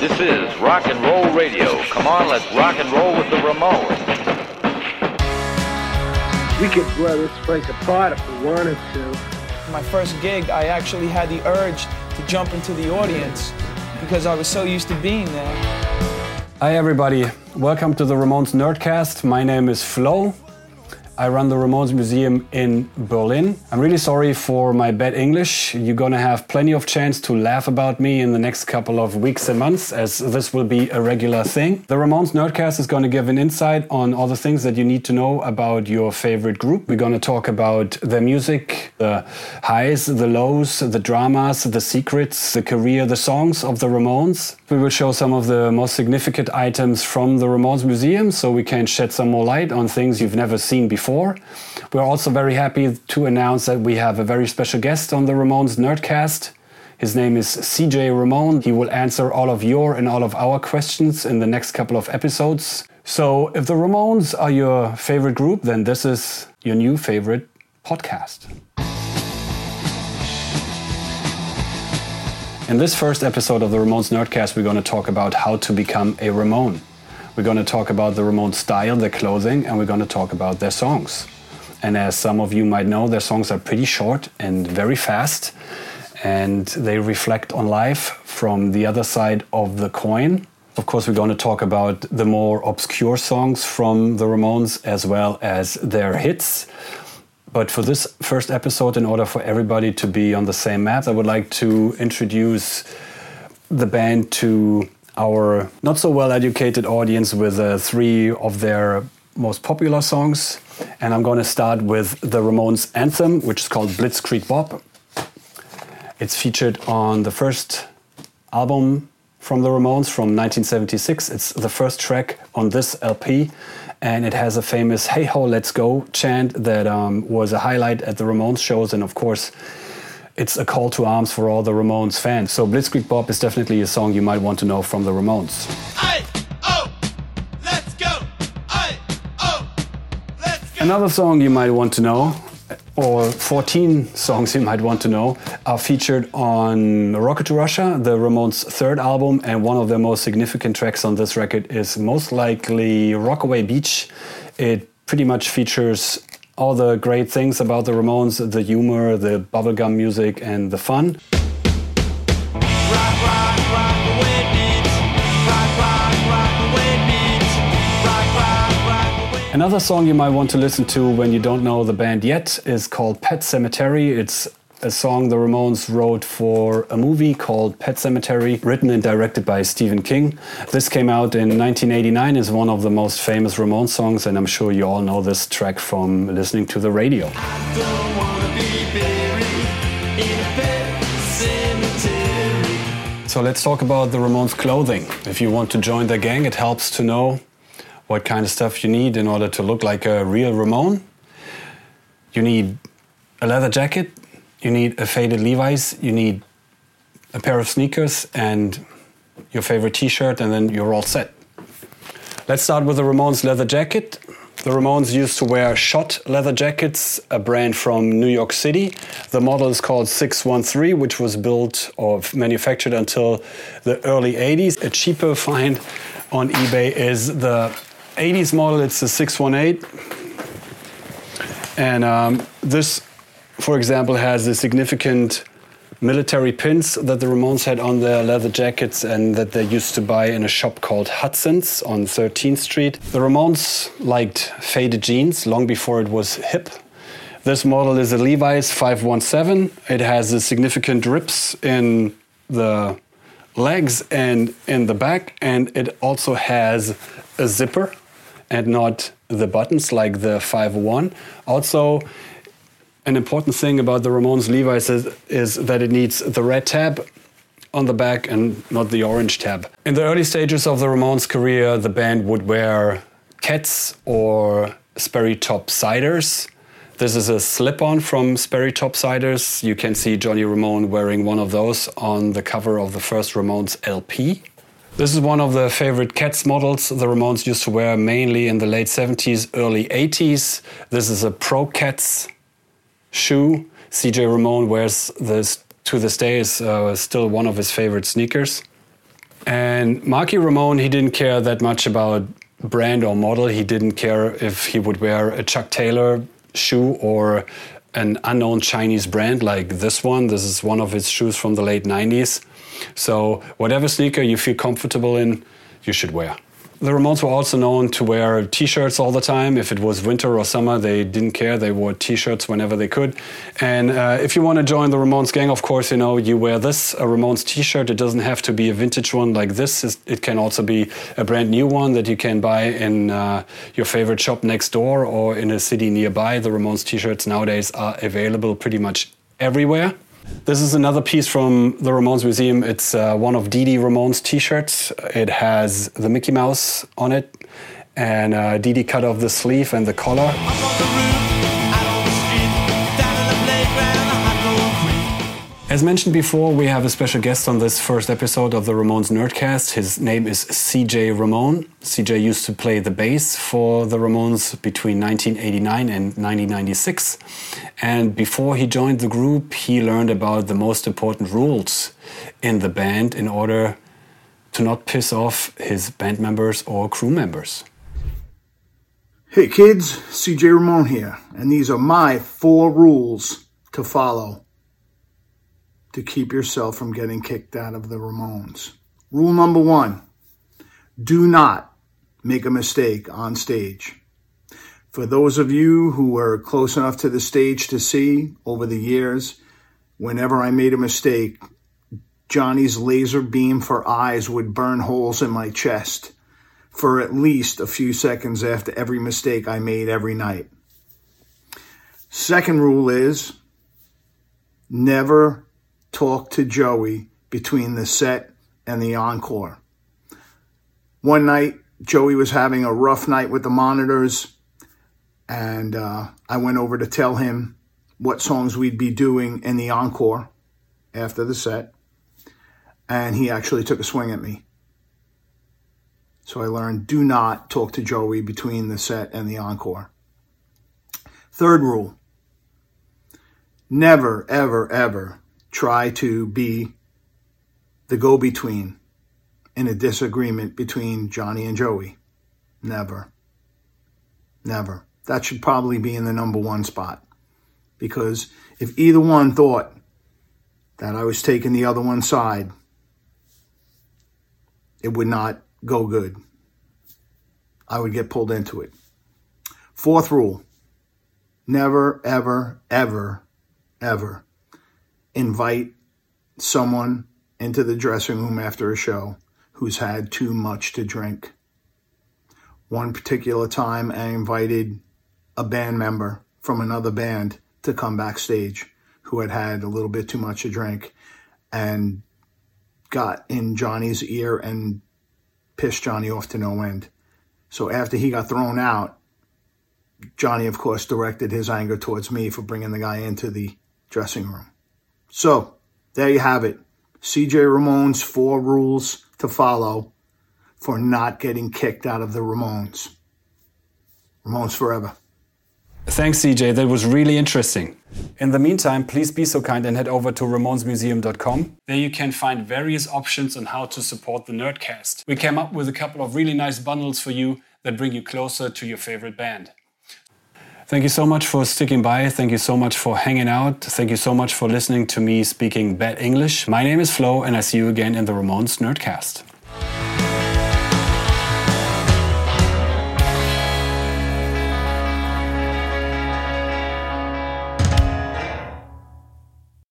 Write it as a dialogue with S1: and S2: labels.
S1: This is rock and roll radio. Come on, let's rock and roll with the Ramones.
S2: We could blow this place apart if we wanted to.
S3: My first gig, I actually had the urge to jump into the audience because I was so used to being there.
S4: Hi, everybody. Welcome to the Ramones Nerdcast. My name is Flo. I run the Ramones Museum in Berlin. I'm really sorry for my bad English. You're gonna have plenty of chance to laugh about me in the next couple of weeks and months, as this will be a regular thing. The Ramones Nerdcast is gonna give an insight on all the things that you need to know about your favorite group. We're gonna talk about their music, the highs, the lows, the dramas, the secrets, the career, the songs of the Ramones. We will show some of the most significant items from the Ramones Museum so we can shed some more light on things you've never seen before before. We're also very happy to announce that we have a very special guest on the Ramones Nerdcast. His name is CJ Ramone. He will answer all of your and all of our questions in the next couple of episodes. So, if the Ramones are your favorite group, then this is your new favorite podcast. In this first episode of the Ramones Nerdcast, we're going to talk about how to become a Ramone. We're going to talk about the Ramones style, their clothing, and we're going to talk about their songs. And as some of you might know, their songs are pretty short and very fast, and they reflect on life from the other side of the coin. Of course, we're going to talk about the more obscure songs from the Ramones as well as their hits. But for this first episode, in order for everybody to be on the same map, I would like to introduce the band to our not so well educated audience with uh, three of their most popular songs. And I'm going to start with the Ramones anthem, which is called Blitzkrieg Bop. It's featured on the first album from the Ramones from 1976. It's the first track on this LP, and it has a famous "Hey ho, let's go" chant that um, was a highlight at the Ramones shows, and of course, it's a call to arms for all the Ramones fans. So Blitzkrieg Bop is definitely a song you might want to know from the Ramones.
S5: Oh, oh,
S4: Another song you might want to know, or 14 songs you might want to know, are featured on Rocket to Russia, the Ramones' third album, and one of their most significant tracks on this record is most likely Rockaway Beach. It pretty much features all the great things about the Ramones the humor, the bubblegum music, and the fun. Another song you might want to listen to when you don't know the band yet is called Pet Sematary. It's a song the Ramones wrote for a movie called Pet Sematary, written and directed by Stephen King. This came out in 1989, is one of the most famous Ramones songs, and I'm sure you all know this track from listening to the radio. So let's talk about the Ramones clothing. If you want to join the gang, it helps to know what kind of stuff you need in order to look like a real Ramone. You need a leather jacket, you need a faded Levi's, you need a pair of sneakers and your favorite t-shirt and then you're all set. Let's start with the Ramones leather jacket. The Ramones used to wear Schott leather jackets, a brand from New York City. The model is called 613, which was built or manufactured until the early 80s. A cheaper find on eBay is the 80s model, it's the 618. And um, this for example, has the significant military pins that the Ramones had on their leather jackets and that they used to buy in a shop called Hudson's on 13th Street. The Ramones liked faded jeans long before it was hip. This model is a Levi's 517. It has the significant rips in the legs and in the back, and it also has a zipper and not the buttons like the 501. Also, an important thing about the Ramones Levi's is, is that it needs the red tab on the back and not the orange tab. In the early stages of the Ramones' career, the band would wear Keds or Sperry Top Siders. This is a slip on from Sperry Top Siders. You can see Johnny Ramone wearing one of those on the cover of the first Ramones LP. This is one of the favorite Keds models the Ramones used to wear mainly in the late 70s, early 80s. This is a Pro Keds shoe. CJ Ramone wears this to this day is uh, still one of his favorite sneakers. And Marky Ramone, he didn't care that much about brand or model. He didn't care if he would wear a Chuck Taylor shoe or an unknown Chinese brand like this one. This is one of his shoes from the late 90s. So, whatever sneaker you feel comfortable in, you should wear. The Ramones were also known to wear t-shirts all the time. If it was winter or summer, they didn't care. They wore t-shirts whenever they could. And uh, if you want to join the Ramones gang, of course, you know, you wear this, a Ramones t-shirt. It doesn't have to be a vintage one like this. It can also be a brand new one that you can buy in uh, your favorite shop next door or in a city nearby. The Ramones t-shirts nowadays are available pretty much everywhere. This is another piece from the Ramones Museum. It's uh, one of Dee Dee Ramone's t-shirts. It has the Mickey Mouse on it, and uh, Dee Dee cut off the sleeve and the collar. As mentioned before, we have a special guest on this first episode of the Ramones Nerdcast. His name is CJ Ramone. CJ used to play the bass for the Ramones between 1989 and 1996. And before he joined the group, he learned about the most important rules in the band in order to not piss off his band members or crew members.
S6: Hey kids, CJ Ramone here, and these are my four rules to follow to keep yourself from getting kicked out of the Ramones. Rule number one do not make a mistake on stage. For those of you who were close enough to the stage to see over the years, whenever I made a mistake, Johnny's laser beam for eyes would burn holes in my chest for at least a few seconds after every mistake I made every night. Second rule is never talk to Joey between the set and the encore. One night, Joey was having a rough night with the monitors, and uh, I went over to tell him what songs we'd be doing in the encore after the set, and he actually took a swing at me. So I learned do not talk to Joey between the set and the encore. Third rule never, ever, ever try to be the go between in a disagreement between Johnny and Joey. Never. Never. That should probably be in the number one spot. Because if either one thought that I was taking the other one's side, it would not go good. I would get pulled into it. Fourth rule never, ever, ever, ever invite someone into the dressing room after a show who's had too much to drink. One particular time, I invited a band member from another band to come backstage who had had a little bit too much to drink and got in Johnny's ear and pissed Johnny off to no end. So after he got thrown out, Johnny, of course, directed his anger towards me for bringing the guy into the dressing room. So there you have it. CJ Ramone's four rules to follow for not getting kicked out of the Ramones. Ramones forever.
S4: Thanks, CJ. That was really interesting. In the meantime, please be so kind and head over to ramonesmuseum.com. There you can find various options on how to support the Nerdcast. We came up with a couple of really nice bundles for you that bring you closer to your favorite band. Thank you so much for sticking by. Thank you so much for hanging out. Thank you so much for listening to me speaking bad English. My name is Flo, and I see you again in the Ramones Nerdcast.